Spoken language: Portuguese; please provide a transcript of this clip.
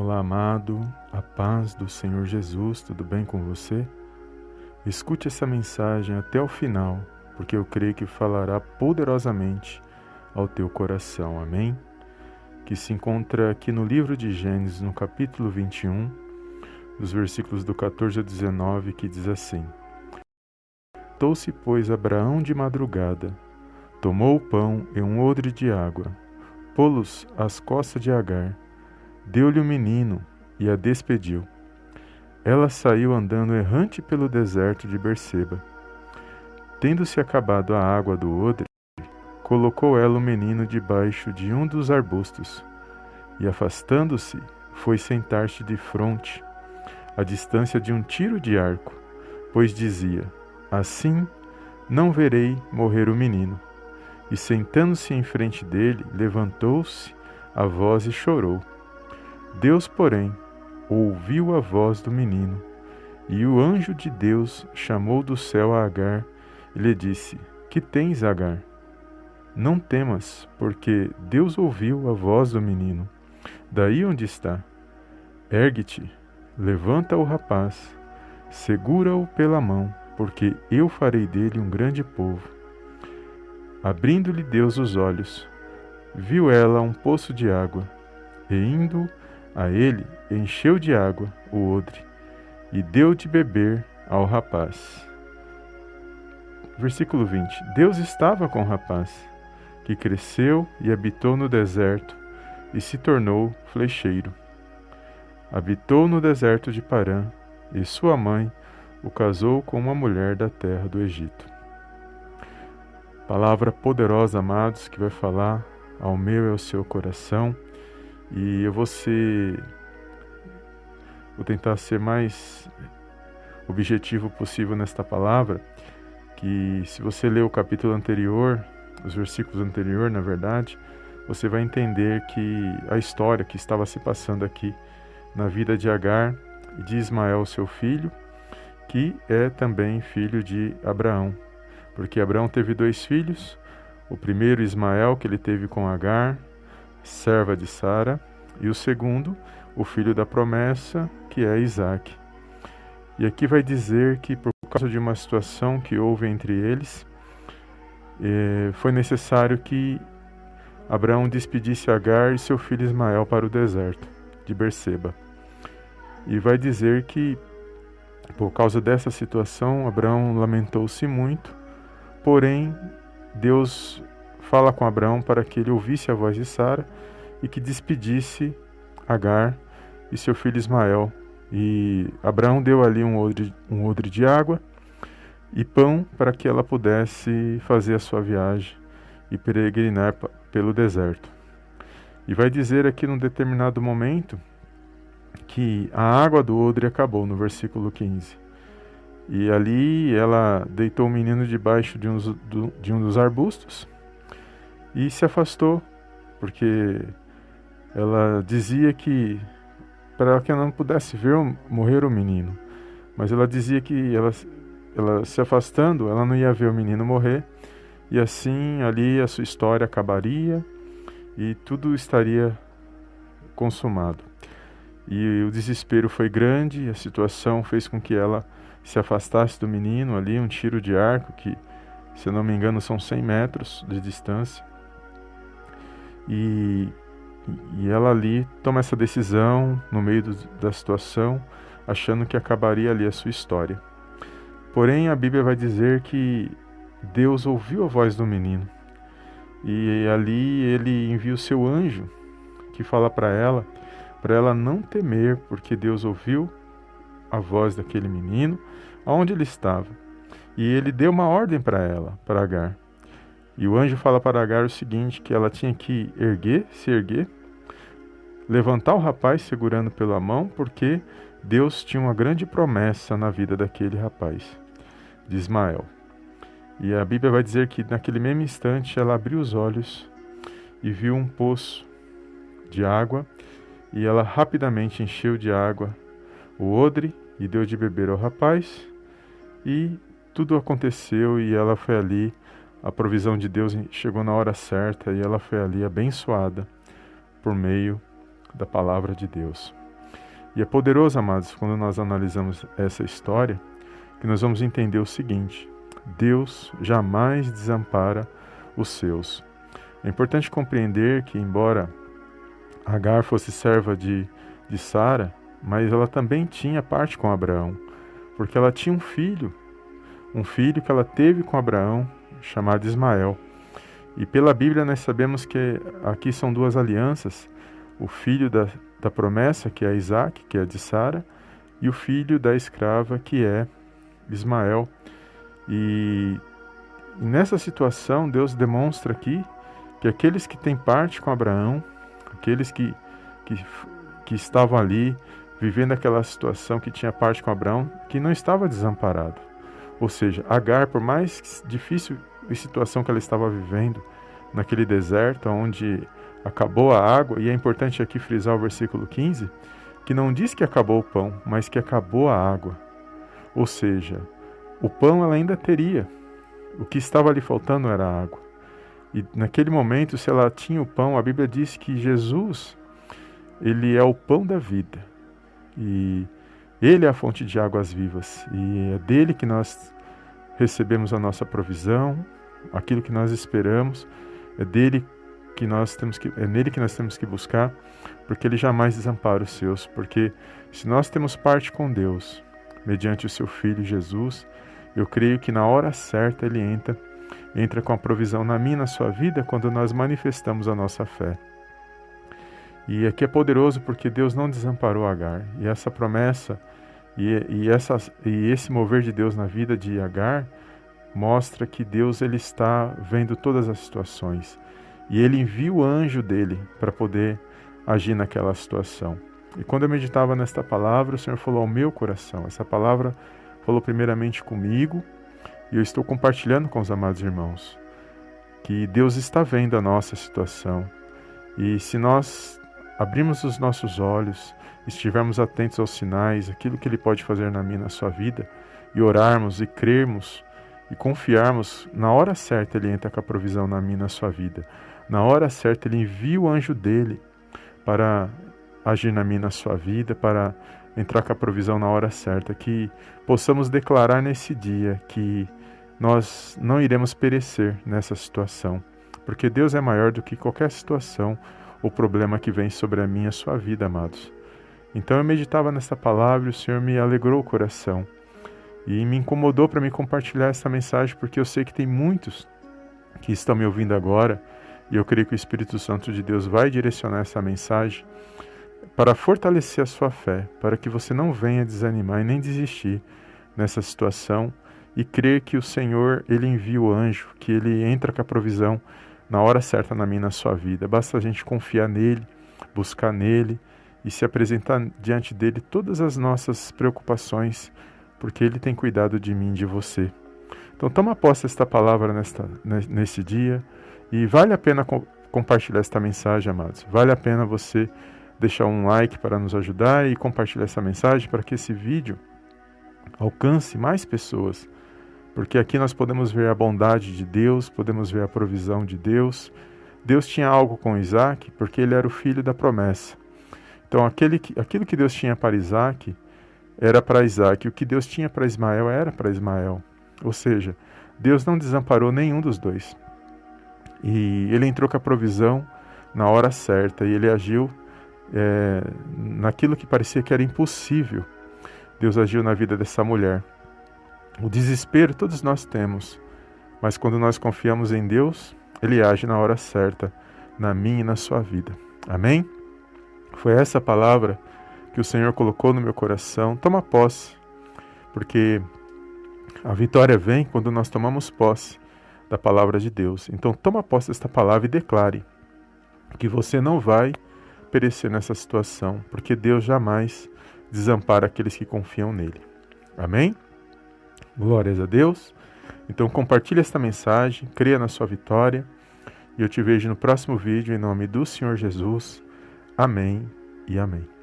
Olá, amado, a paz do Senhor Jesus, tudo bem com você? Escute essa mensagem até o final, porque eu creio que falará poderosamente ao teu coração, amém? Que se encontra aqui no livro de Gênesis, no capítulo 21, dos versículos do 14 a 19, que diz assim: Tou-se, pois, Abraão de madrugada, tomou o pão e um odre de água, pô-los às costas de Agar deu-lhe o menino e a despediu. Ela saiu andando errante pelo deserto de Berseba. Tendo-se acabado a água do odre, colocou ela o menino debaixo de um dos arbustos, e afastando-se, foi sentar-se de fronte, à distância de um tiro de arco, pois dizia: Assim não verei morrer o menino. E sentando-se em frente dele, levantou-se a voz e chorou. Deus, porém, ouviu a voz do menino, e o anjo de Deus chamou do céu a Agar e lhe disse: Que tens, Agar? Não temas, porque Deus ouviu a voz do menino. Daí onde está? Ergue-te, levanta o rapaz, segura-o pela mão, porque eu farei dele um grande povo. Abrindo-lhe Deus os olhos, viu ela um poço de água, e indo a ele encheu de água o odre e deu de beber ao rapaz. Versículo 20: Deus estava com o rapaz, que cresceu e habitou no deserto e se tornou flecheiro. Habitou no deserto de Parã e sua mãe o casou com uma mulher da terra do Egito. Palavra poderosa, amados, que vai falar ao meu e ao seu coração e eu vou ser. Vou tentar ser mais objetivo possível nesta palavra. Que se você ler o capítulo anterior, os versículos anteriores, na verdade, você vai entender que a história que estava se passando aqui na vida de Agar e de Ismael, seu filho, que é também filho de Abraão. Porque Abraão teve dois filhos, o primeiro Ismael, que ele teve com Agar, serva de Sara, e o segundo, o filho da promessa, que é Isaac. E aqui vai dizer que por causa de uma situação que houve entre eles, eh, foi necessário que Abraão despedisse Agar e seu filho Ismael para o deserto de Berseba. E vai dizer que por causa dessa situação, Abraão lamentou-se muito, porém Deus fala com Abraão para que ele ouvisse a voz de Sara e que despedisse Agar e seu filho Ismael. E Abraão deu ali um odre, um odre de água e pão para que ela pudesse fazer a sua viagem e peregrinar pelo deserto. E vai dizer aqui num determinado momento que a água do odre acabou, no versículo 15. E ali ela deitou o menino debaixo de um, de um dos arbustos e se afastou, porque ela dizia que para que ela não pudesse ver morrer o menino, mas ela dizia que ela, ela se afastando, ela não ia ver o menino morrer, e assim ali a sua história acabaria e tudo estaria consumado. E o desespero foi grande, a situação fez com que ela se afastasse do menino ali, um tiro de arco que, se eu não me engano, são 100 metros de distância. E, e ela ali toma essa decisão no meio do, da situação, achando que acabaria ali a sua história. Porém, a Bíblia vai dizer que Deus ouviu a voz do menino. E ali ele envia o seu anjo que fala para ela, para ela não temer, porque Deus ouviu a voz daquele menino, aonde ele estava. E ele deu uma ordem para ela, para Agar. E o anjo fala para Agar o seguinte: que ela tinha que erguer, se erguer, levantar o rapaz segurando pela mão, porque Deus tinha uma grande promessa na vida daquele rapaz, de Ismael. E a Bíblia vai dizer que naquele mesmo instante ela abriu os olhos e viu um poço de água, e ela rapidamente encheu de água o odre e deu de beber ao rapaz, e tudo aconteceu e ela foi ali a provisão de Deus chegou na hora certa e ela foi ali abençoada por meio da palavra de Deus. E é poderoso, amados, quando nós analisamos essa história, que nós vamos entender o seguinte: Deus jamais desampara os seus. É importante compreender que, embora Agar fosse serva de, de Sara, mas ela também tinha parte com Abraão, porque ela tinha um filho, um filho que ela teve com Abraão, chamado Ismael. E pela Bíblia nós sabemos que aqui são duas alianças: o filho da, da promessa, que é Isaac, que é de Sara, e o filho da escrava, que é Ismael. E nessa situação, Deus demonstra aqui que aqueles que têm parte com Abraão, aqueles que, que, que estavam ali vivendo aquela situação que tinha parte com Abraão, que não estava desamparado. Ou seja, Agar, por mais difícil a situação que ela estava vivendo naquele deserto, onde acabou a água, e é importante aqui frisar o versículo 15, que não diz que acabou o pão, mas que acabou a água. Ou seja, o pão ela ainda teria, o que estava ali faltando era a água. E naquele momento, se ela tinha o pão, a Bíblia diz que Jesus, ele é o pão da vida. E ele é a fonte de águas vivas. E é dele que nós recebemos a nossa provisão, aquilo que nós esperamos, é dele que nós temos que é nele que nós temos que buscar, porque ele jamais desampara os seus, porque se nós temos parte com Deus, mediante o seu filho Jesus, eu creio que na hora certa ele entra, entra com a provisão na minha na sua vida quando nós manifestamos a nossa fé. E aqui é poderoso porque Deus não desamparou Agar. E essa promessa e, e, essa, e esse mover de Deus na vida de Agar mostra que Deus ele está vendo todas as situações. E ele envia o anjo dele para poder agir naquela situação. E quando eu meditava nesta palavra, o Senhor falou ao meu coração. Essa palavra falou primeiramente comigo e eu estou compartilhando com os amados irmãos que Deus está vendo a nossa situação. E se nós abrirmos os nossos olhos, estivermos atentos aos sinais, aquilo que Ele pode fazer na minha na sua vida, e orarmos e crermos e confiarmos, na hora certa Ele entra com a provisão na minha na sua vida. Na hora certa Ele envia o anjo dele para agir na minha na sua vida, para entrar com a provisão na hora certa, que possamos declarar nesse dia que nós não iremos perecer nessa situação, porque Deus é maior do que qualquer situação o problema que vem sobre a minha sua vida, amados. Então eu meditava nessa palavra e o Senhor me alegrou o coração e me incomodou para me compartilhar essa mensagem, porque eu sei que tem muitos que estão me ouvindo agora e eu creio que o Espírito Santo de Deus vai direcionar essa mensagem para fortalecer a sua fé, para que você não venha desanimar e nem desistir nessa situação e crer que o Senhor ele envia o anjo, que ele entra com a provisão na hora certa na minha na sua vida. Basta a gente confiar nele, buscar nele e se apresentar diante dele todas as nossas preocupações, porque ele tem cuidado de mim e de você. Então toma posse esta palavra nesta, nesse dia e vale a pena co compartilhar esta mensagem, amados. Vale a pena você deixar um like para nos ajudar e compartilhar essa mensagem para que esse vídeo alcance mais pessoas porque aqui nós podemos ver a bondade de Deus, podemos ver a provisão de Deus. Deus tinha algo com Isaac porque ele era o filho da promessa. Então, aquele que, aquilo que Deus tinha para Isaac era para Isaac, o que Deus tinha para Ismael era para Ismael. Ou seja, Deus não desamparou nenhum dos dois. E ele entrou com a provisão na hora certa e ele agiu é, naquilo que parecia que era impossível. Deus agiu na vida dessa mulher. O desespero todos nós temos, mas quando nós confiamos em Deus, Ele age na hora certa, na minha e na sua vida. Amém? Foi essa palavra que o Senhor colocou no meu coração. Toma posse, porque a vitória vem quando nós tomamos posse da palavra de Deus. Então, toma posse desta palavra e declare que você não vai perecer nessa situação, porque Deus jamais desampara aqueles que confiam nele. Amém? Glórias a Deus. Então compartilhe esta mensagem, creia na sua vitória. E eu te vejo no próximo vídeo em nome do Senhor Jesus. Amém e amém.